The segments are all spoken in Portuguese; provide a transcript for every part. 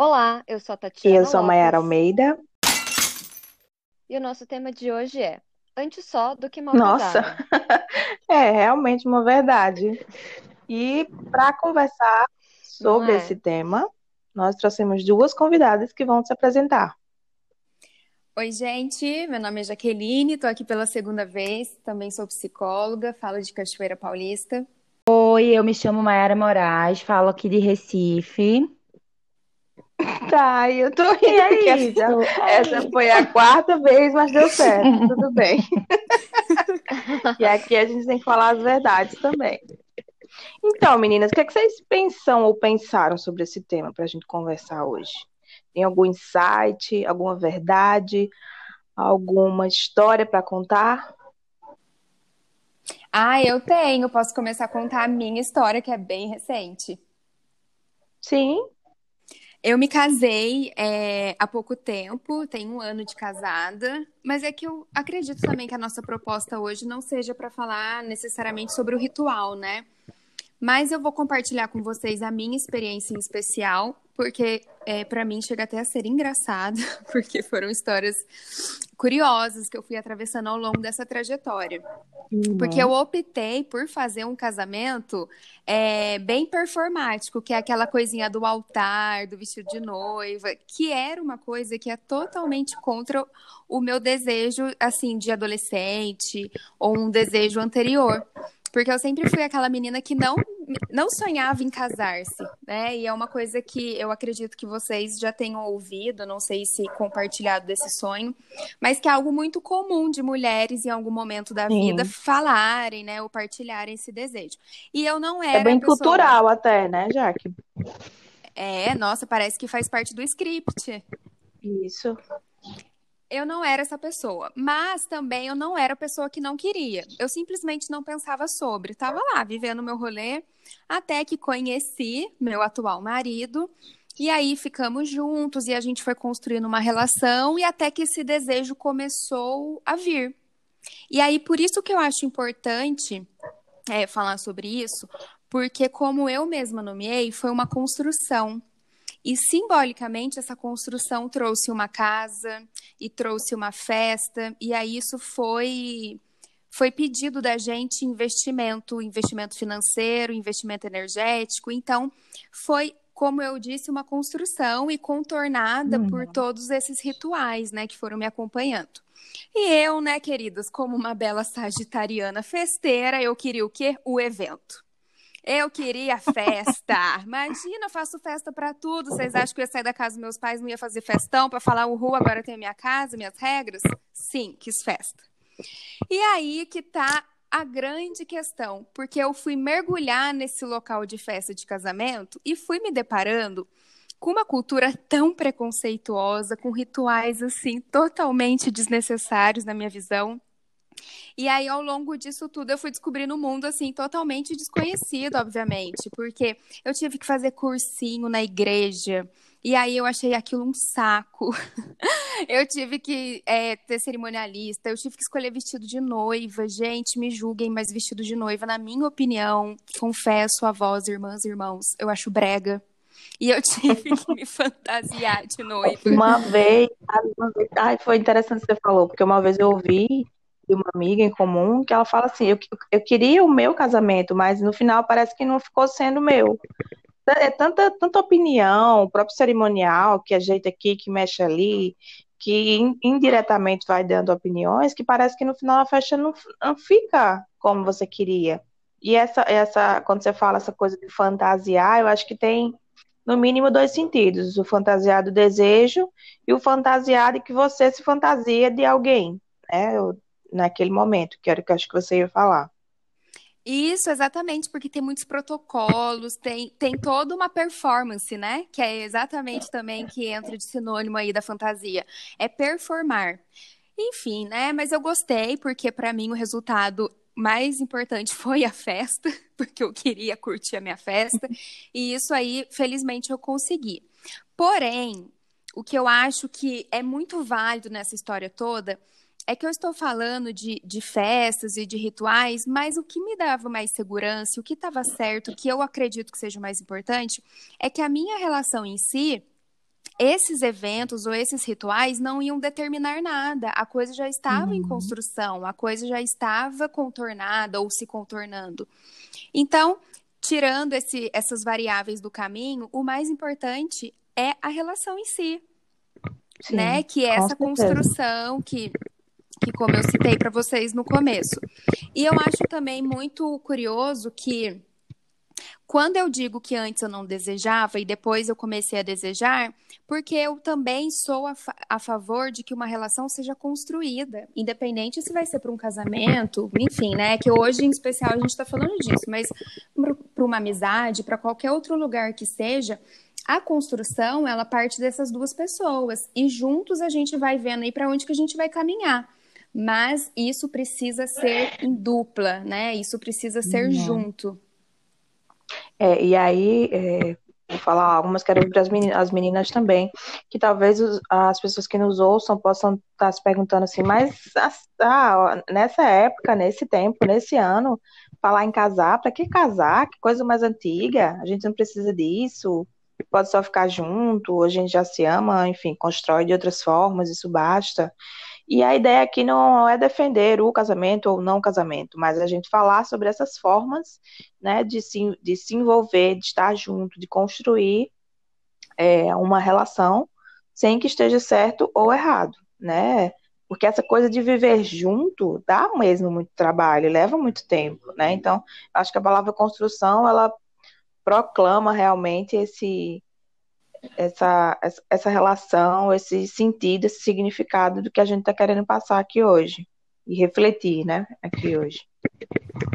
Olá, eu sou a E Tatiana eu sou a Mayara Lopes Almeida. e o nosso tema de hoje é Antes só do que mal Nossa, é realmente uma verdade. E para conversar sobre é? esse tema, nós trouxemos duas convidadas que vão se apresentar. Oi, gente. Meu nome é Jaqueline, tô aqui pela segunda vez. Também sou psicóloga, falo de Cachoeira Paulista. Oi, eu me chamo Mayara Moraes, falo aqui de Recife. Tá, eu tô rindo é porque essa, isso. essa foi a quarta vez, mas deu certo, tudo bem. E aqui a gente tem que falar as verdades também. Então, meninas, o que é que vocês pensam ou pensaram sobre esse tema para a gente conversar hoje? Tem algum insight, alguma verdade, alguma história para contar? Ah, eu tenho. Posso começar a contar a minha história, que é bem recente. Sim, Eu me casei é, há pouco tempo, tenho um ano de casada, mas é que eu acredito também que a nossa proposta hoje não seja para falar necessariamente sobre o ritual, né? Mas eu vou compartilhar com vocês a minha experiência em especial, porque é, para mim chega até a ser engraçado, porque foram histórias curiosas que eu fui atravessando ao longo dessa trajetória. Porque eu optei por fazer um casamento é, bem performático, que é aquela coisinha do altar, do vestido de noiva, que era uma coisa que é totalmente contra o meu desejo, assim, de adolescente ou um desejo anterior. Porque eu sempre fui aquela menina que não, não sonhava em casar-se, né? E é uma coisa que eu acredito que vocês já tenham ouvido, não sei se compartilhado desse sonho, mas que é algo muito comum de mulheres em algum momento da Sim. vida falarem, né, ou partilharem esse desejo. E eu não é era bem a pessoa. cultural até, né, Jaque? É, nossa, parece que faz parte do script. Isso. Eu não era essa pessoa, mas também eu não era a pessoa que não queria. Eu simplesmente não pensava sobre. Tava lá, vivendo meu rolê, até que conheci meu atual marido. E aí ficamos juntos e a gente foi construindo uma relação e até que esse desejo começou a vir. E aí, por isso que eu acho importante é, falar sobre isso, porque como eu mesma nomeei, foi uma construção. E simbolicamente essa construção trouxe uma casa e trouxe uma festa, e aí isso foi foi pedido da gente investimento, investimento financeiro, investimento energético. Então, foi, como eu disse, uma construção e contornada por Uhum. todos esses rituais, né, que foram me acompanhando. E eu, né, queridas, como uma bela sagitariana festeira, eu queria o quê? O evento. Eu queria festa. Imagina, eu faço festa pra tudo. Vocês acham que eu ia sair da casa dos meus pais, não ia fazer festão pra falar, uhul, agora eu tenho minha casa, minhas regras? Sim, quis festa. E aí que tá a grande questão, porque eu fui mergulhar nesse local de festa de casamento e fui me deparando com uma cultura tão preconceituosa, com rituais assim totalmente desnecessários na minha visão. E aí, ao longo disso tudo, eu fui descobrindo um mundo, assim, totalmente desconhecido, obviamente, porque eu tive que fazer cursinho na igreja, e aí eu achei aquilo um saco. Eu tive que é, ter cerimonialista, eu tive que escolher vestido de noiva. Gente, me julguem, mas vestido de noiva, na minha opinião, confesso a vós, irmãs e irmãos, eu acho brega. E eu tive que me fantasiar de noiva. Uma vez, uma vez, ai, foi interessante que você falou, porque uma vez eu ouvi de uma amiga em comum que ela fala assim: eu, eu queria o meu casamento, mas no final parece que não ficou sendo meu. É tanta, tanta opinião, o próprio cerimonial que ajeita aqui, que mexe ali, que in- indiretamente vai dando opiniões, que parece que no final a festa não, não fica como você queria. E essa, essa, quando você fala essa coisa de fantasiar, eu acho que tem no mínimo dois sentidos: o fantasiar do desejo e o fantasiar de que você se fantasia de alguém, né? Naquele momento, que era o que eu acho que você ia falar. Isso, exatamente, porque tem muitos protocolos, tem, tem toda uma performance, né? Que é exatamente também que entra de sinônimo aí da fantasia. É performar. Enfim, né? Mas eu gostei, porque para mim o resultado mais importante foi a festa, porque eu queria curtir a minha festa, e isso aí, felizmente, eu consegui. Porém, o que eu acho que é muito válido nessa história toda é que eu estou falando de, de festas e de rituais, mas o que me dava mais segurança, o que estava certo, o que eu acredito que seja o mais importante, é que a minha relação em si esses eventos ou esses rituais não iam determinar nada. A coisa já estava uhum. em construção, a coisa já estava contornada ou se contornando. Então, tirando esse, essas variáveis do caminho, o mais importante é a relação em si, Sim, né? Que é essa certeza. construção que que como eu citei para vocês no começo. E eu acho também muito curioso que quando eu digo que antes eu não desejava e depois eu comecei a desejar, porque eu também sou a, fa a favor de que uma relação seja construída, independente se vai ser para um casamento, enfim, né? Que hoje em especial a gente está falando disso, mas para uma amizade, para qualquer outro lugar que seja, a construção ela parte dessas duas pessoas e juntos a gente vai vendo aí para onde que a gente vai caminhar. Mas isso precisa ser em dupla, né? Isso precisa ser uhum. junto. É, e aí, é, vou falar algumas quero para as meninas, as meninas também, que talvez os, as pessoas que nos ouçam possam estar tá se perguntando assim, mas ah, nessa época, nesse tempo, nesse ano, falar em casar, para que casar? Que coisa mais antiga, a gente não precisa disso, pode só ficar junto, a gente já se ama, enfim, constrói de outras formas, isso basta. E a ideia aqui não é defender o casamento ou não casamento, mas a gente falar sobre essas formas né, de, se, de se envolver, de estar junto, de construir é, uma relação sem que esteja certo ou errado, né? Porque essa coisa de viver junto dá mesmo muito trabalho, leva muito tempo, né? Então, acho que a palavra construção, ela proclama realmente esse essa, essa relação, esse sentido, esse significado do que a gente está querendo passar aqui hoje e refletir, né, aqui hoje.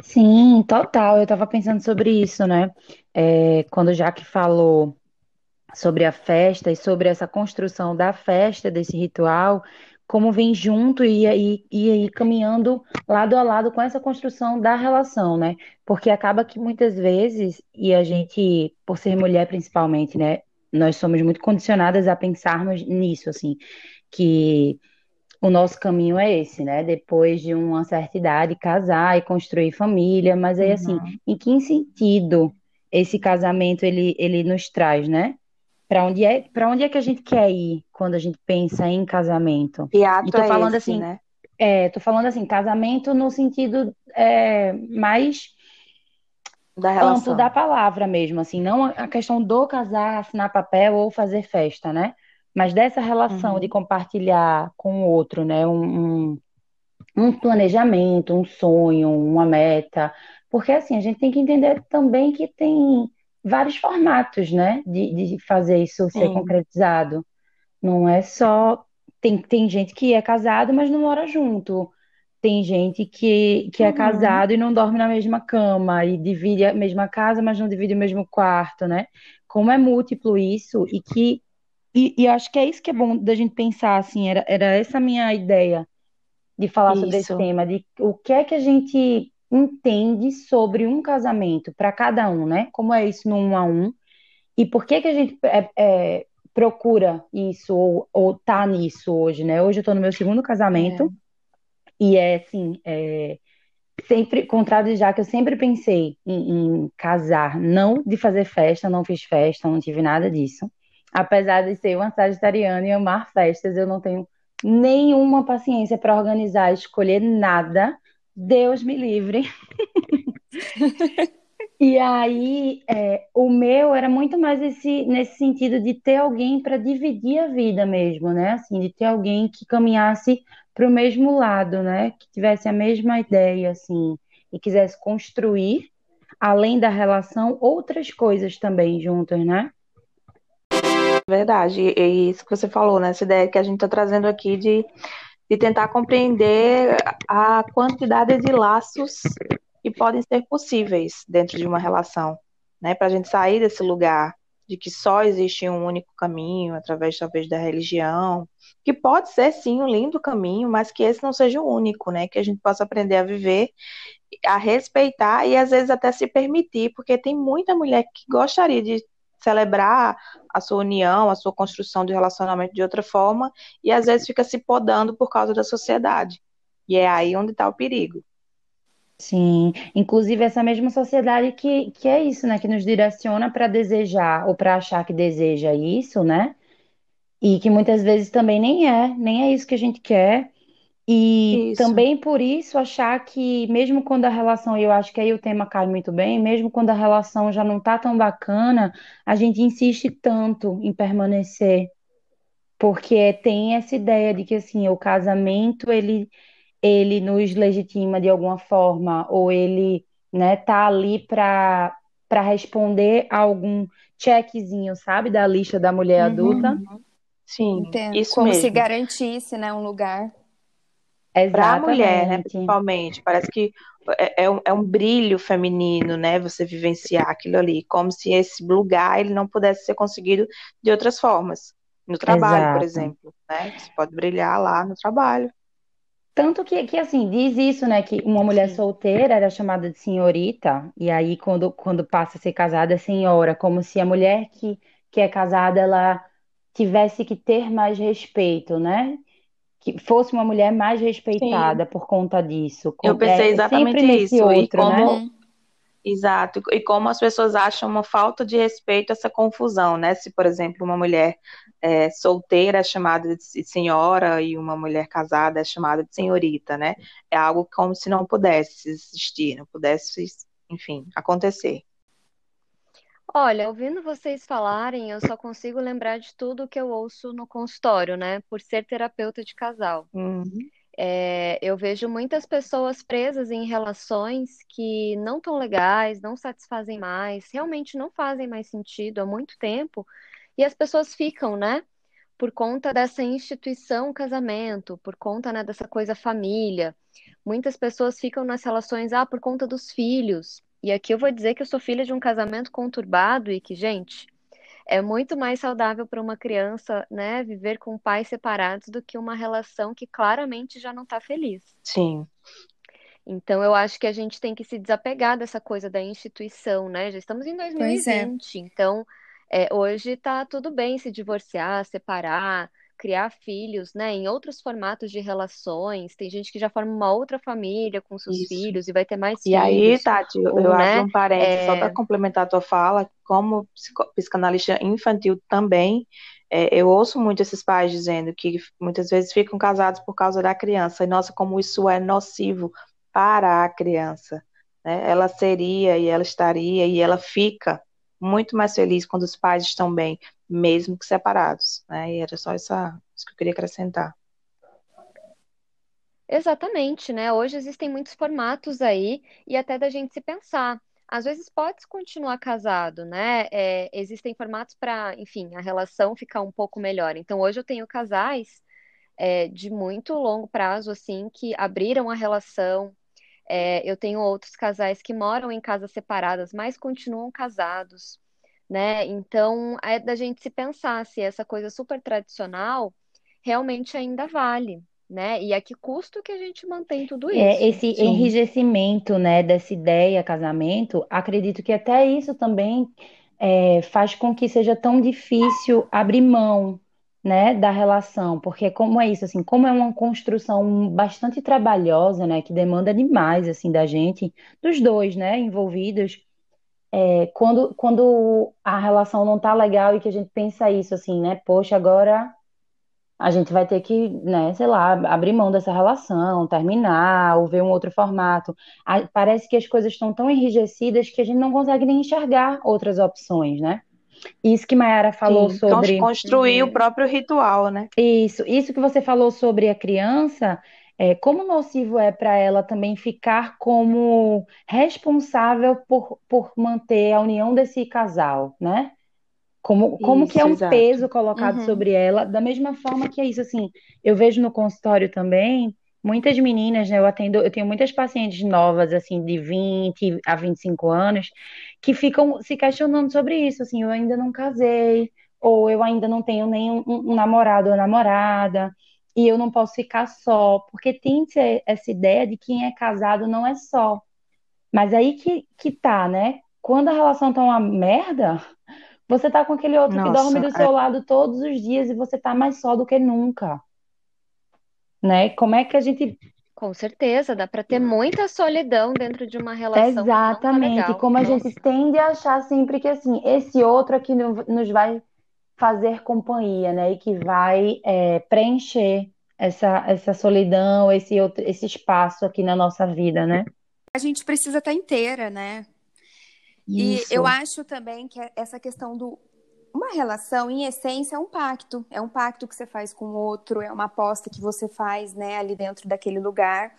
Sim, total. Eu estava pensando sobre isso, né? É, quando o Jaque falou sobre a festa e sobre essa construção da festa, desse ritual, como vem junto e aí e, e, caminhando lado a lado com essa construção da relação, né? Porque acaba que muitas vezes, e a gente, por ser mulher principalmente, né, nós somos muito condicionadas a pensarmos nisso, assim, que o nosso caminho é esse, né? Depois de uma certa idade, casar e construir família, mas aí, assim, uhum. assim, em que sentido esse casamento ele, ele nos traz, né? Para onde é para onde é que a gente quer ir quando a gente pensa em casamento? E tô é falando esse, assim, né? É, tô falando assim, casamento no sentido é, mais da relação. amplo da palavra mesmo, assim, não a questão do casar, assinar papel ou fazer festa, né? Mas dessa relação uhum. de compartilhar com o outro, né? Um, um, um, planejamento, um sonho, uma meta. Porque, assim, a gente tem que entender também que tem vários formatos, né? De, de fazer isso ser Sim. concretizado. Não é só. Tem, tem gente que é casado, mas não mora junto. Tem gente que, que é uhum. casado e não dorme na mesma cama, e divide a mesma casa, mas não divide o mesmo quarto, né? Como é múltiplo isso, e que. E, e acho que é isso que é bom da gente pensar, assim, era, era essa a minha ideia de falar isso. sobre esse tema, de o que é que a gente entende sobre um casamento para cada um, né? Como é isso no um a um, e por que que a gente é, é, procura isso ou, ou tá nisso hoje, né? Hoje eu tô no meu segundo casamento. É. E é assim, é, sempre, contrário já que eu sempre pensei em, em, casar, não de fazer festa, não fiz festa, não tive nada disso. Apesar de ser uma sagitariana e amar festas, eu não tenho nenhuma paciência para organizar, escolher nada. Deus me livre. E aí, é, o meu era muito mais esse, nesse sentido de ter alguém para dividir a vida mesmo, né? Assim, de ter alguém que caminhasse para o mesmo lado, né? Que tivesse a mesma ideia, assim, e quisesse construir, além da relação, outras coisas também juntas, né? Verdade, e isso que você falou, né? Essa ideia que a gente está trazendo aqui de, de tentar compreender a quantidade de laços que podem ser possíveis dentro de uma relação, né? Para a gente sair desse lugar de que só existe um único caminho, através talvez da religião, que pode ser sim um lindo caminho, mas que esse não seja o único, né? Que a gente possa aprender a viver, a respeitar e às vezes até se permitir, porque tem muita mulher que gostaria de celebrar a sua união, a sua construção de relacionamento de outra forma, e às vezes fica se podando por causa da sociedade. E é aí onde está o perigo. Sim, inclusive essa mesma sociedade que, que é isso, né? Que nos direciona para desejar ou para achar que deseja isso, né? E que muitas vezes também nem é, nem é isso que a gente quer. E Isso. também por isso achar que, mesmo quando a relação, e eu acho que aí o tema cai muito bem, mesmo quando a relação já não tá tão bacana, a gente insiste tanto em permanecer, porque tem essa ideia de que assim, o casamento ele ele nos legitima de alguma forma, ou ele, né, tá ali para para responder a algum checkzinho, sabe, da lista da mulher adulta. Sim, Entendo. isso Como se mesmo. garantisse, né, um lugar. Para a mulher, né, principalmente. Parece que é, é um, é um brilho feminino, né, você vivenciar aquilo ali, como se esse lugar ele não pudesse ser conseguido de outras formas. No trabalho, por Exato. exemplo, né? Você pode brilhar lá no trabalho. Tanto que, que, assim, diz isso, né, que uma mulher Sim. solteira era chamada de senhorita, e aí quando, quando passa a ser casada é senhora, como se a mulher que, que é casada, ela tivesse que ter mais respeito, né? Que fosse uma mulher mais Sim, respeitada por conta disso. eu pensei É, é exatamente nesse isso. E outro, né? como, Uhum. exato, e como as pessoas acham uma falta de respeito essa confusão, né? Se, por exemplo, uma mulher é, solteira é chamada de senhora e uma mulher casada é chamada de senhorita, né? É algo como se não pudesse existir, não pudesse, enfim, acontecer. Olha, ouvindo vocês falarem, eu só consigo lembrar de tudo que eu ouço no consultório, né? Por ser terapeuta de casal. Uhum. É, eu vejo muitas pessoas presas em relações que não tão legais, não satisfazem mais, realmente não fazem mais sentido há muito tempo, e as pessoas ficam, né? Por conta dessa instituição casamento, por conta, né, dessa coisa família. Muitas pessoas ficam nas relações, ah, por conta dos filhos. E aqui eu vou dizer que eu sou filha de um casamento conturbado e que, gente, é muito mais saudável para uma criança, né, viver com pais separados do que uma relação que claramente já não está feliz. Sim, Então, eu acho que a gente tem que se desapegar dessa coisa da instituição, né? Já estamos em Pois é. 2020, então é, hoje tá tudo bem se divorciar, separar, criar filhos, né? Em outros formatos de relações. Tem gente que já forma uma outra família com seus isso. filhos e vai ter mais E aí, filhos, Tati, eu, ou, eu abro né? um parênteses só para É, complementar a tua fala, como psicanalista infantil também, é, eu ouço muito esses pais dizendo que muitas vezes ficam casados por causa da criança, e nossa, como isso é nocivo para a criança, né? Ela seria e ela estaria e ela fica muito mais feliz quando os pais estão bem, mesmo que separados, né? E era só essa, isso que eu queria acrescentar. Exatamente, né? Hoje existem muitos formatos aí e até da gente se pensar. Às vezes pode continuar casado, né? É, existem formatos para, enfim, a relação ficar um pouco melhor. Então, hoje eu tenho casais é, de muito longo prazo, assim, que abriram a relação. É, eu tenho outros casais que moram em casas separadas, mas continuam casados, né? Então, é da gente se pensar se essa coisa super tradicional realmente ainda vale né? E a que custo que a gente mantém tudo É, isso? esse Sim, enrijecimento, né, dessa ideia casamento, acredito que até isso também é, faz com que seja tão difícil abrir mão, né, da relação, porque como é isso, assim, como é uma construção bastante trabalhosa, né, que demanda demais, assim, da gente, dos dois, né, envolvidos, é, quando, quando a relação não tá legal e que a gente pensa isso, assim, né, poxa, agora a gente vai ter que, né, sei lá, abrir mão dessa relação, terminar, ou ver um outro formato. A- Parece que as coisas estão tão enrijecidas que a gente não consegue nem enxergar outras opções, né? Isso que Mayara falou sim. Sobre Construir o Uhum. próprio ritual, né? isso, isso que você falou sobre a criança, é, como nocivo é para ela também ficar como responsável por, por manter a união desse casal, né? Como, como que é Isso, um exato. peso colocado Uhum. sobre ela, da mesma forma que é isso, assim, eu vejo no consultório também, muitas meninas, né, eu atendo, eu tenho muitas pacientes novas, assim, de 20 a 25 anos, que ficam se questionando sobre isso, assim, eu ainda não casei, ou eu ainda não tenho nenhum um, namorado ou namorada, e eu não posso ficar só, porque tem essa ideia de quem é casado não é só, mas aí que, que tá, né, quando a relação tá uma merda, você tá com aquele outro que dorme Nossa, do seu lado todos os dias e você tá mais só do que nunca, né? Como é que a gente. Com certeza, dá para ter muita solidão dentro de uma relação que não tá Exatamente, legal. como a Nossa. gente tende a achar sempre que assim, esse outro aqui no- nos vai fazer companhia, né? E que vai é, preencher essa, essa solidão, esse, outro, esse espaço aqui na nossa vida, né? A gente precisa estar inteira, né? Isso. E eu acho também que essa questão do. Uma relação, em essência, é um pacto. É um pacto que você faz com o outro, é uma aposta que você faz, né, ali dentro daquele lugar.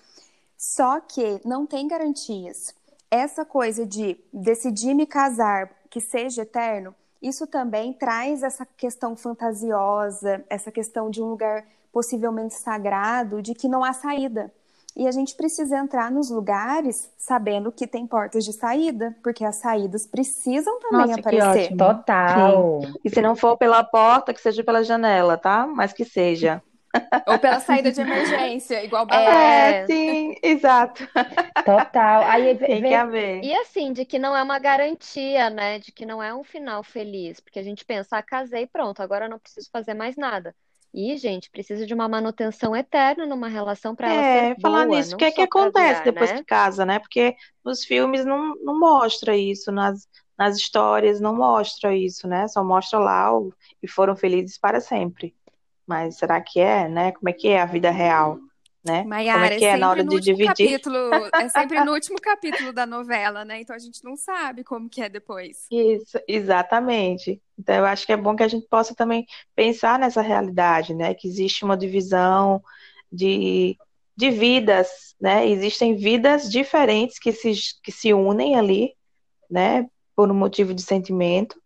Só que não tem garantias. Essa coisa de decidir me casar, que seja eterno, isso também traz essa questão fantasiosa, essa questão de um lugar possivelmente sagrado, de que não há saída. E a gente precisa entrar nos lugares sabendo que tem portas de saída, porque as saídas precisam também Nossa, aparecer. Total. Sim. E se não for pela porta, que seja pela janela, tá? Mas que seja. Ou pela saída de emergência, igual É, é sim, exato. Total. Aí tem vê... que haver. E assim, de que não é uma garantia, né? De que não é um final feliz. Porque a gente pensa, ah, casei, pronto, agora eu não preciso fazer mais nada. E, gente, precisa de uma manutenção eterna numa relação para ela é, ser falar boa, nisso, o que é que acontece depois né? que casa, né? Porque nos filmes não, não mostra isso, nas, nas histórias não mostra isso, né? Só mostra lá o, e foram felizes para sempre. Mas será que é, né? Como é que é a vida real? né? Maiara, Como é que é, é na hora de dividir? Capítulo, é sempre no último capítulo da novela, né? Então a gente não sabe como que é depois. Isso, exatamente. Então eu acho que é bom que a gente possa também pensar nessa realidade, né? Que existe uma divisão de, de vidas, né? Existem vidas diferentes que se, que se unem ali, né? Por um motivo de sentimento,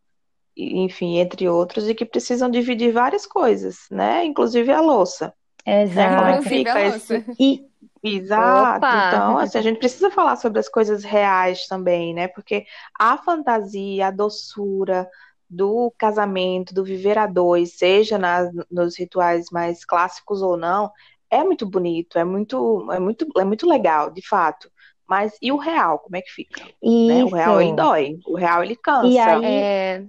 enfim, entre outros, e que precisam dividir várias coisas, né? Inclusive a louça. Exato. Como é que fica esse... E... Exato. Opa. Então, assim, a gente precisa falar sobre as coisas reais também, né? Porque a fantasia, a doçura do casamento, do viver a dois, seja nas, nos rituais mais clássicos ou não, é muito bonito, é muito, é muito, é muito legal, de fato. Mas e o real, como é que fica? Né? O real ele dói, o real ele cansa. E aí, é...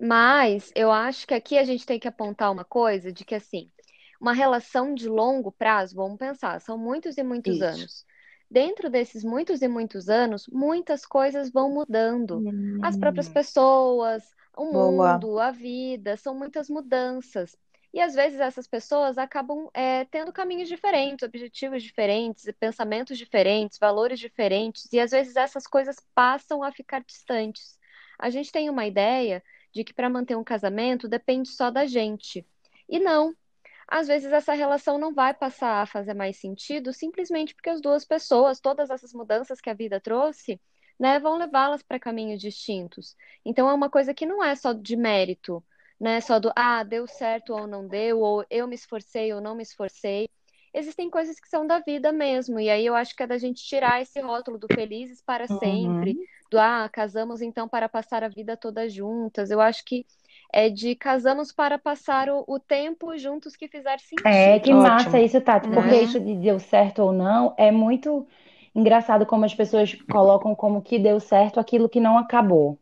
Mas eu acho que aqui a gente tem que apontar uma coisa de que assim, uma relação de longo prazo, vamos pensar, são muitos e muitos Isso. anos. Dentro desses muitos e muitos anos, muitas coisas vão mudando. Hum. As próprias hum. pessoas, o Boa. mundo, a vida, são muitas mudanças. E às vezes essas pessoas acabam é, tendo caminhos diferentes, objetivos diferentes, pensamentos diferentes, valores diferentes, e às vezes essas coisas passam a ficar distantes. A gente tem uma ideia de que para manter um casamento depende só da gente. E não, às vezes essa relação não vai passar a fazer mais sentido simplesmente porque as duas pessoas, todas essas mudanças que a vida trouxe, né, vão levá-las para caminhos distintos. Então é uma coisa que não é só de mérito, né, só do ah, deu certo ou não deu, ou eu me esforcei ou não me esforcei. Existem coisas que são da vida mesmo, e aí eu acho que é da gente tirar esse rótulo do felizes para sempre, uhum. do ah, casamos então para passar a vida toda juntas. Eu acho que é de casamos para passar o, o tempo juntos que fizer sentido. É, que Ótimo. massa isso, Tati, porque é. isso de deu certo ou não é muito engraçado como as pessoas colocam como que deu certo aquilo que não acabou,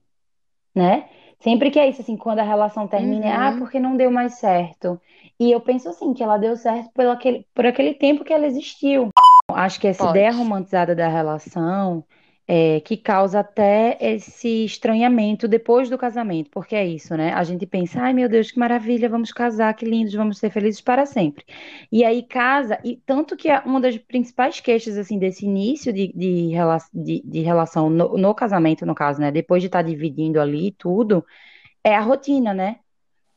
né? Sempre que é isso, assim, quando a relação termina, uhum. é, ah, uhum. porque não deu mais certo. E eu penso assim, que ela deu certo por aquele, por aquele tempo que ela existiu. Acho que essa Pode. ideia romantizada da relação é, que causa até esse estranhamento depois do casamento, porque é isso, né? A gente pensa, ai meu Deus, que maravilha, vamos casar, que lindos, vamos ser felizes para sempre. E aí casa, e tanto que é uma das principais queixas, assim, desse início de, de, de, de relação no, no, casamento, no caso, né? Depois de estar tá dividindo ali tudo, é a rotina, né?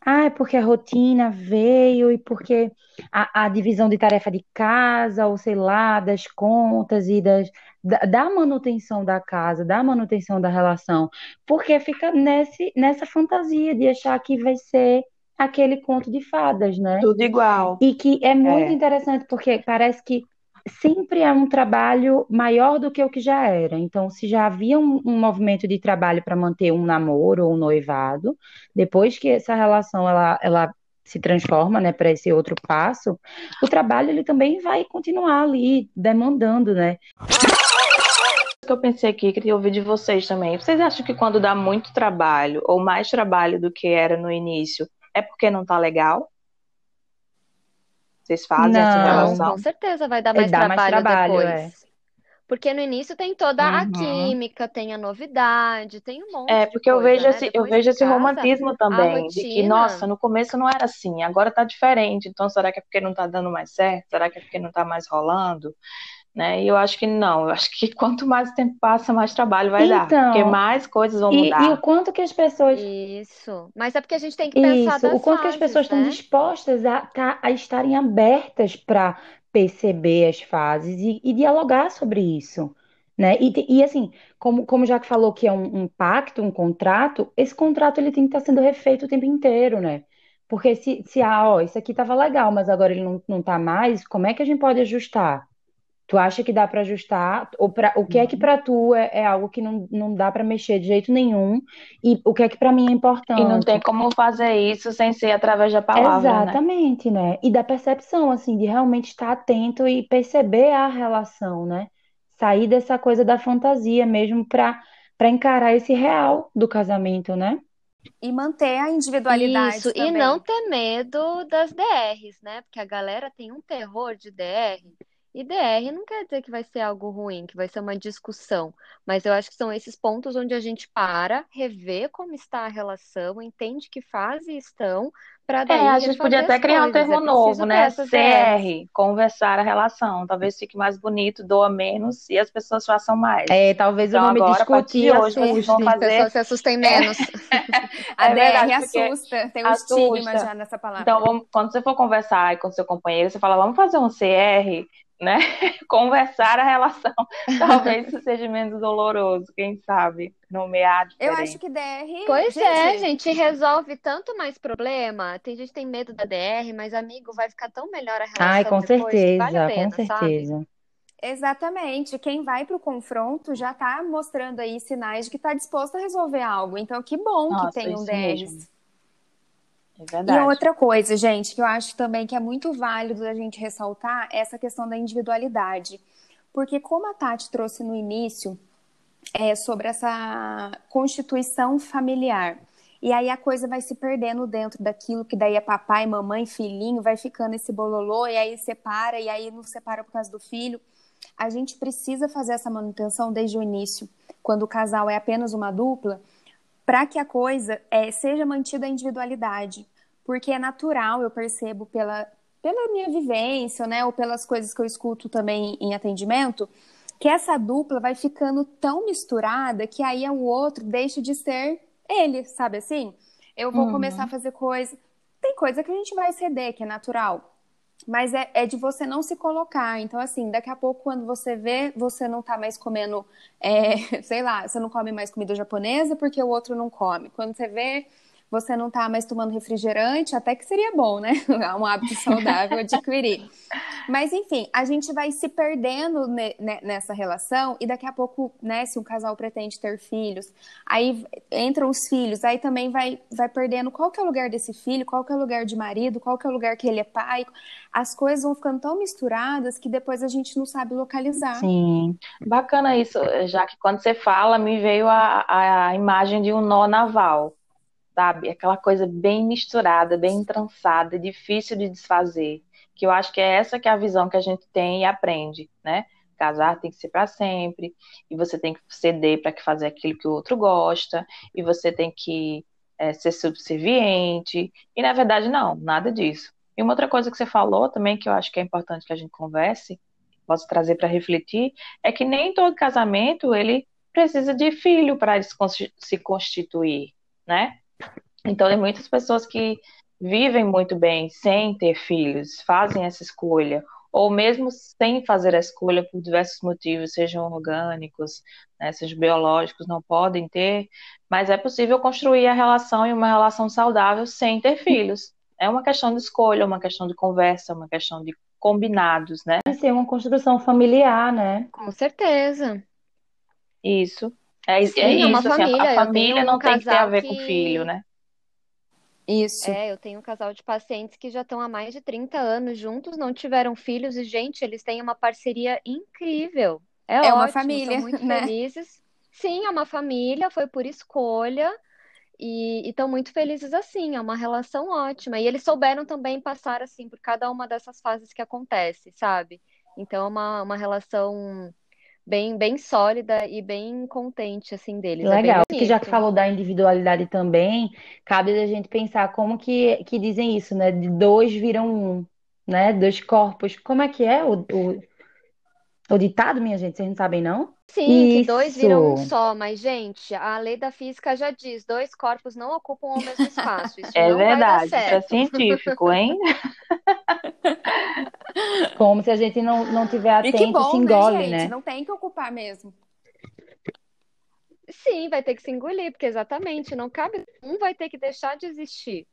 Ah, é porque a rotina veio e porque a, a divisão de tarefa de casa, ou sei lá, das contas e das, da, da, manutenção da casa, da manutenção da relação, porque fica nesse, nessa fantasia de achar que vai ser aquele conto de fadas, né? Tudo igual. E que é muito é. interessante, porque parece que sempre é um trabalho maior do que o que já era. Então, se já havia um, um movimento de trabalho para manter um namoro ou um noivado, depois que essa relação ela, ela se transforma, né, para esse outro passo, o trabalho ele também vai continuar ali demandando, né? Que eu pensei aqui, queria ouvir de vocês também. Vocês acham que quando dá muito trabalho, ou mais trabalho do que era no início, é porque não tá legal? Vocês fazem não, essa relação? Com certeza vai dar mais, trabalho, mais trabalho, depois. É. Porque no início tem toda a Uhum. química, tem a novidade, tem um monte É, de porque eu coisa, vejo né? esse, eu vejo esse casa, romantismo a também, de que, nossa, no começo não era assim, agora tá diferente, então será que é porque não tá dando mais certo? Será que é porque não tá mais rolando? Né? E eu acho que não, eu acho que quanto mais o tempo passa, mais trabalho vai dar, porque Então, mais coisas vão e, e o mudar. quanto que as pessoas. Isso. Mas é porque a gente tem que pensar Isso, o quanto que as pessoas fases, estão né? dispostas a, tá- a estarem abertas para perceber as fases e, e dialogar sobre isso, né? E, e assim, como, como já que falou que é um, um pacto, um contrato, esse contrato ele tem que estar sendo refeito o tempo inteiro, né? Porque se, se ah, ó, isso aqui tava legal, mas agora ele não, não tá mais, como é que a gente pode ajustar? Tu acha que dá para ajustar? Ou pra, o que é que para tu é, é algo que não, não dá para mexer de jeito nenhum? E o que é que para mim é E não importante? tem como fazer isso sem ser através da palavra, né? Exatamente, né? E da percepção, assim, de realmente estar atento e perceber a relação, né? Sair dessa coisa da fantasia mesmo para para encarar esse real do casamento, né? E manter a individualidade Isso, e também. não ter medo das DRs, né? Porque a galera tem um terror de DR. E DR não quer dizer que vai ser algo ruim, que vai ser uma discussão. Mas eu acho que são esses pontos onde a gente para, revê como está a relação, entende que fase estão, para daí É, a gente podia até criar um coisas. É termo preciso novo, né? CR, conversar a relação. Talvez fique mais bonito, doa menos e as pessoas façam mais. É, talvez o Então nome agora, discutir hoje, vocês vão assuste. As fazer. pessoas se assustem menos. A É DR assusta, tem um estigma assusta. já nessa palavra. Então, vamos- quando você for conversar com seu companheiro, você fala, vamos fazer um CR, né? Conversar a relação. Talvez isso seja menos doloroso, quem sabe? Nomear Eu acho diferente. que DR, Pois é, gente, gente, resolve tanto mais problema. Tem gente que tem medo da DR, mas amigo, vai ficar tão melhor a Ai, relação com depois que vale a certeza, com pena, sabe? certeza. Exatamente. Quem vai para o confronto já está mostrando aí sinais de que está disposto a resolver algo. Então, que bom que Nossa, tenham isso DRs. mesmo. É E verdade. outra coisa, gente, que eu acho também que é muito válido a gente ressaltar é essa questão da individualidade. Porque como a Tati trouxe no início, é sobre essa constituição familiar. E aí a coisa vai se perdendo dentro daquilo que daí é papai, mamãe, filhinho, vai ficando esse bololô, e aí separa, e aí não separa por causa do filho. A gente precisa fazer essa manutenção desde o início, quando o casal é apenas uma dupla, para que a coisa é, seja mantida a individualidade. Porque é natural, eu percebo pela, pela minha vivência, né, ou pelas coisas que eu escuto também em atendimento, que essa dupla vai ficando tão misturada que aí o outro deixa de ser ele, sabe assim? Eu vou Uhum. começar a fazer coisa. Tem coisa que a gente vai ceder, que é natural. Mas é, é de você não se colocar. Então, assim, daqui a pouco, quando você vê, você não tá mais comendo, é, sei lá, você não come mais comida japonesa porque o outro não come. Quando você vê, você não tá mais tomando refrigerante, até que seria bom, né? É um hábito saudável adquirir. Mas, enfim, a gente vai se perdendo ne- nessa relação e daqui a pouco, né, se um casal pretende ter filhos, aí entram os filhos, aí também vai, vai perdendo qual que é o lugar desse filho, qual que é o lugar de marido, qual que é o lugar que ele é pai. As coisas vão ficando tão misturadas que depois a gente não sabe localizar. Sim. Bacana isso, já que quando você fala, me veio a, a imagem de um nó naval, sabe? Aquela coisa bem misturada, bem entrançada, difícil de desfazer. Que eu acho que é essa que é a visão que a gente tem e aprende, né? Casar tem que ser para sempre, e você tem que ceder para fazer aquilo que o outro gosta, e você tem que é, ser subserviente, e na verdade não, nada disso. E uma outra coisa que você falou também, que eu acho que é importante que a gente converse, posso trazer para refletir, é que nem todo casamento ele precisa de filho para se constituir, né? Então, tem muitas pessoas que vivem muito bem sem ter filhos, fazem essa escolha, ou mesmo sem fazer a escolha por diversos motivos, sejam orgânicos, né, sejam biológicos, não podem ter, mas é possível construir a relação e uma relação saudável sem ter filhos. É uma questão de escolha, uma questão de conversa, uma questão de combinados, né? Ser uma construção familiar, né? Com certeza. Isso. É, Sim, é é uma isso, assim, a- família. a Eu família tenho um não tem que ter a ver com que- filho, né? Isso. É, eu tenho um casal de pacientes que já estão há mais de 30 anos juntos, não tiveram filhos e, gente, eles têm uma parceria incrível. É, É uma ótimo, família, são muito né? felizes. Sim, é uma família, foi por escolha e estão muito felizes assim, é uma relação ótima. E eles souberam também passar assim por cada uma dessas fases que acontece, sabe? Então é uma, uma relação bem, bem sólida e bem contente, assim, deles. É Legal. Que já que falou da individualidade também, cabe a gente pensar como que, que dizem isso, né? De dois viram um, né? Dois corpos. Como é que é o, o, o ditado, minha gente? Vocês não sabem, não? Sim, que dois viram um Isso. só, mas, gente, a lei da física já diz, dois corpos não ocupam o mesmo espaço. Isso É não vai dar verdade, isso é certo. científico, hein? Como se a gente não, não tiver E que atento, se bom, né, engole, gente? né? Não tem que ocupar mesmo. Sim, vai ter que se engolir, porque exatamente, não cabe, um vai ter que deixar de existir,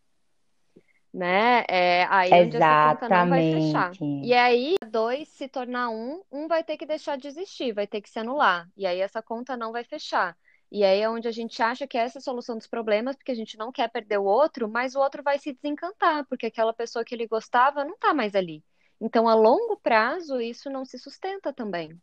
né? É aí onde essa conta não vai fechar. Exatamente. E aí, dois se tornar um, um vai ter que deixar de existir, vai ter que se anular. E aí essa conta não vai fechar. E aí é onde a gente acha que essa é a solução dos problemas, porque a gente não quer perder o outro, mas o outro vai se desencantar, porque aquela pessoa que ele gostava não tá mais ali. Então, a longo prazo, isso não se sustenta também.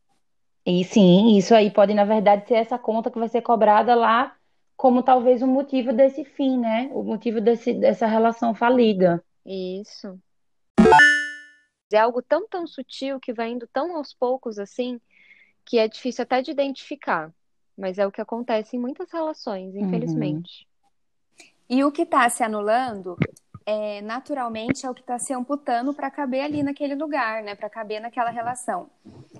E sim, isso aí pode, na verdade, ser essa conta que vai ser cobrada lá como talvez o motivo desse fim, né? O motivo desse, dessa relação falida. Isso. É algo tão, tão sutil que vai indo tão aos poucos assim, que é difícil até de identificar. Mas é o que acontece em muitas relações, Uhum. infelizmente. E o que está se anulando, é, naturalmente, é o que está se amputando para caber ali naquele lugar, né? Para caber naquela relação.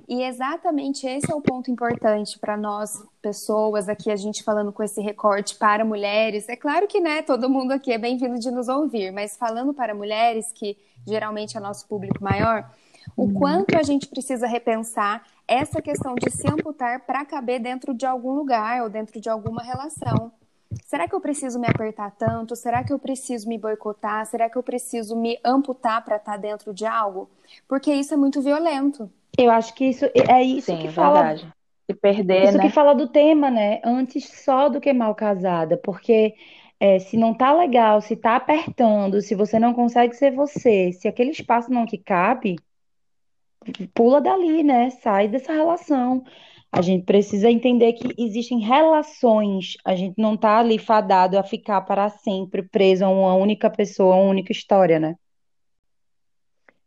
E exatamente esse é o ponto importante para nós, pessoas, aqui a gente falando com esse recorte para mulheres. É claro que, né, todo mundo aqui é bem-vindo de nos ouvir, mas falando para mulheres, que geralmente é nosso público maior, o quanto a gente precisa repensar essa questão de se amputar para caber dentro de algum lugar ou dentro de alguma relação. Será que eu preciso me apertar tanto? Será que eu preciso me boicotar? Será que eu preciso me amputar para estar dentro de algo? Porque isso é muito violento. Eu acho que isso é isso Sim, que é fala verdade. Se perder, Isso né? que fala do tema, né? Antes só do que mal casada, porque é, se não tá legal, se tá apertando, se você não consegue ser você, se aquele espaço não te cabe, pula dali, né? Sai dessa relação. A gente precisa entender que existem relações, a gente não tá ali fadado a ficar para sempre preso a uma única pessoa, a uma única história, né?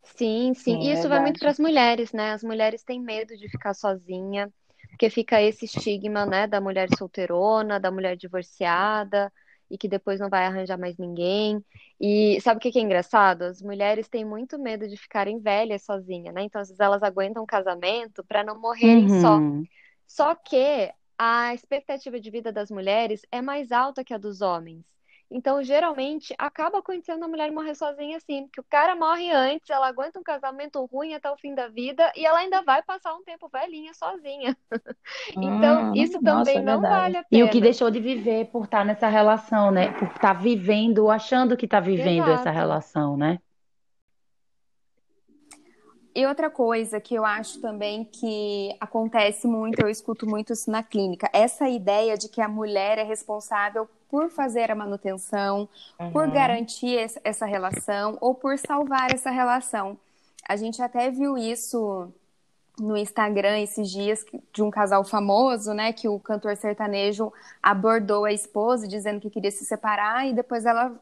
Sim, sim. Sim, E é isso vai muito verdade. para as mulheres, né? As mulheres têm medo de ficar sozinha, porque fica esse estigma, né, da mulher solteirona, da mulher divorciada, e que depois não vai arranjar mais ninguém. E sabe o que que é engraçado? As mulheres têm muito medo de ficarem velhas sozinhas, né? Então, às vezes, elas aguentam o casamento para não morrerem só. Uhum. Só que a expectativa de vida das mulheres é mais alta que a dos homens. Então, geralmente, acaba acontecendo a mulher morrer sozinha assim, porque o cara morre antes, ela aguenta um casamento ruim até o fim da vida e ela ainda vai passar um tempo velhinha sozinha. Então, Hum, isso nossa, também é não vale a E o que pena. deixou de viver por estar nessa relação, né? Por estar vivendo, achando que está vivendo essa Exato. relação, né? E outra coisa que eu acho também que acontece muito, eu escuto muito isso na clínica, essa ideia de que a mulher é responsável por fazer a manutenção, por Uhum. garantir es- essa relação ou por salvar essa relação. A gente até viu isso no Instagram esses dias de um casal famoso, né, que o cantor sertanejo abordou a esposa dizendo que queria se separar e depois ela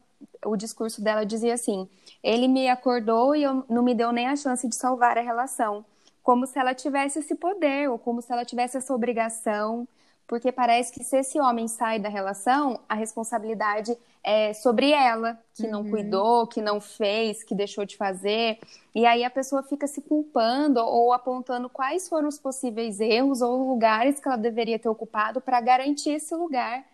o discurso dela dizia assim: ele me acordou e eu não me deu nem a chance de salvar a relação, como se ela tivesse esse poder ou como se ela tivesse essa obrigação, porque parece que se esse homem sai da relação, a responsabilidade é sobre ela, que não Uhum. cuidou, que não fez, que deixou de fazer. E aí a pessoa fica se culpando ou apontando quais foram os possíveis erros ou lugares que ela deveria ter ocupado para garantir esse lugar.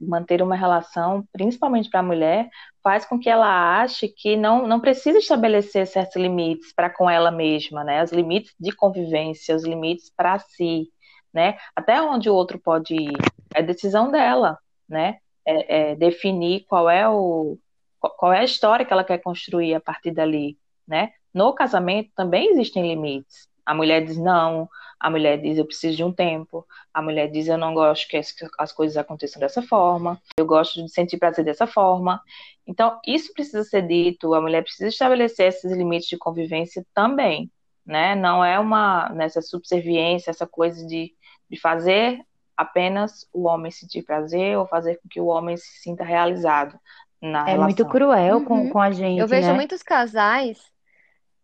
manter uma relação, principalmente para a mulher, faz com que ela ache que não, não precisa estabelecer certos limites para com ela mesma, né? Os limites de convivência, os limites para si, né? Até onde o outro pode ir, é decisão dela, né? É, é definir qual é o qual é a história que ela quer construir a partir dali, né? No casamento também existem limites. A mulher diz não, a mulher diz eu preciso de um tempo, a mulher diz eu não gosto que as, as coisas aconteçam dessa forma, eu gosto de sentir prazer dessa forma. Então, isso precisa ser dito, a mulher precisa estabelecer esses limites de convivência também, né? Não é uma nessa subserviência, essa coisa de, de fazer apenas o homem sentir prazer ou fazer com que o homem se sinta realizado na É muito relação. cruel com, Uhum. com a gente, Eu vejo né? muitos casais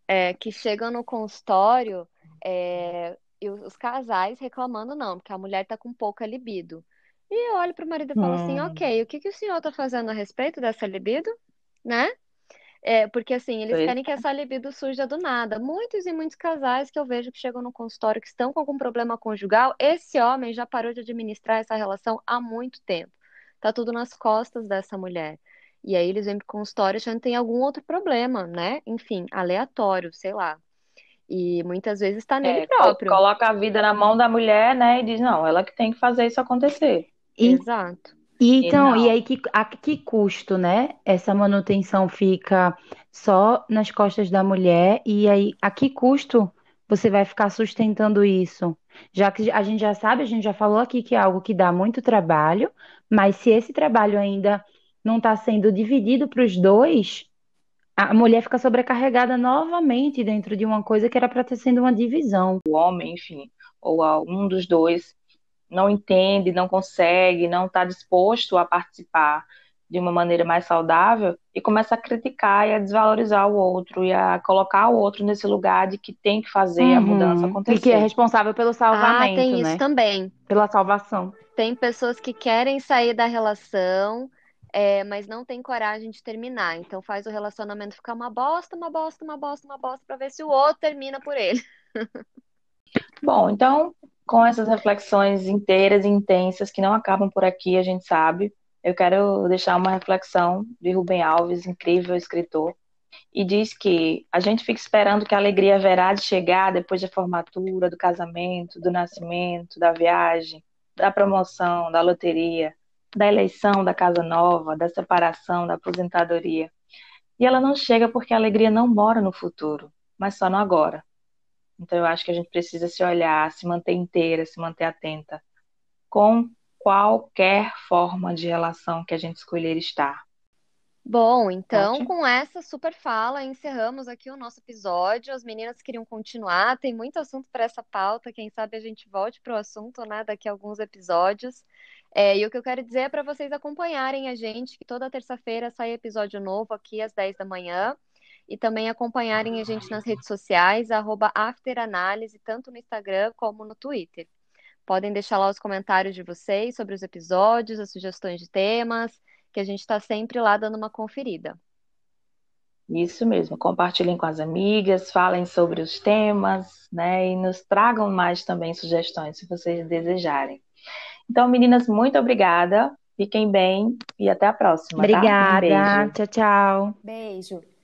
é, que chegam no consultório é, e os, os casais reclamando não, porque a mulher tá com pouca libido. E eu olho pro marido e falo assim, Hum, ok, o que que o senhor tá fazendo a respeito dessa libido, né? É, porque assim, eles pois querem que essa libido surja do nada. Muitos e muitos casais que eu vejo que chegam no consultório que estão com algum problema conjugal, esse homem já parou de administrar essa relação há muito tempo. Tá tudo nas costas dessa mulher. E aí eles vêm pro consultório achando que tem algum outro problema, né? Enfim, aleatório, sei lá. E muitas vezes está nele é, próprio. coloca a vida na mão da mulher, né? E diz, não, ela que tem que fazer isso acontecer. Exato. E então, e aí que, a que custo, né? Essa manutenção fica só nas costas da mulher, e aí a que custo você vai ficar sustentando isso? Já que a gente já sabe, a gente já falou aqui que é algo que dá muito trabalho, mas se esse trabalho ainda não está sendo dividido para os dois, a mulher fica sobrecarregada novamente dentro de uma coisa que era para ter sido uma divisão. O homem, enfim, ou um dos dois não entende, não consegue, não está disposto a participar de uma maneira mais saudável e começa a criticar e a desvalorizar o outro e a colocar o outro nesse lugar de que tem que fazer a mudança Uhum. E que é acontecer. responsável pelo Ah, salvamento, tem isso né? também. Pela salvação. Tem pessoas que querem sair da relação, é, mas não tem coragem de terminar. Então faz o relacionamento ficar uma bosta, uma bosta, uma bosta, uma bosta, pra ver se o outro termina por ele. Bom, então, com essas reflexões inteiras e intensas que não acabam por aqui, a gente sabe, eu quero deixar uma reflexão de Rubem Alves, incrível escritor, e diz que a gente fica esperando que a alegria haverá de chegar depois da formatura, do casamento, do nascimento, da viagem, da promoção, da loteria, da eleição da casa nova, da separação, da aposentadoria. E ela não chega porque a alegria não mora no futuro, mas só no agora. Então eu acho que a gente precisa se olhar, se manter inteira, se manter atenta com qualquer forma de relação que a gente escolher estar. Bom, então Ótimo. com essa super fala, encerramos aqui o nosso episódio. As meninas queriam continuar, tem muito assunto para essa pauta. Quem sabe a gente volte para o assunto, né, daqui a alguns episódios. É, e o que eu quero dizer é para vocês acompanharem a gente, que toda terça-feira sai episódio novo aqui às 10 da manhã. E também acompanharem a gente nas redes sociais, arroba afteranálise, tanto no Instagram como no Twitter. Podem deixar lá os comentários de vocês sobre os episódios, as sugestões de temas, que a gente está sempre lá dando uma conferida. Isso mesmo, compartilhem com as amigas, falem sobre os temas, né? E nos tragam mais também sugestões, se vocês desejarem. Então, meninas, muito obrigada. Fiquem bem e até a próxima, tá? Um Obrigada. beijo. Tchau, tchau. Beijo.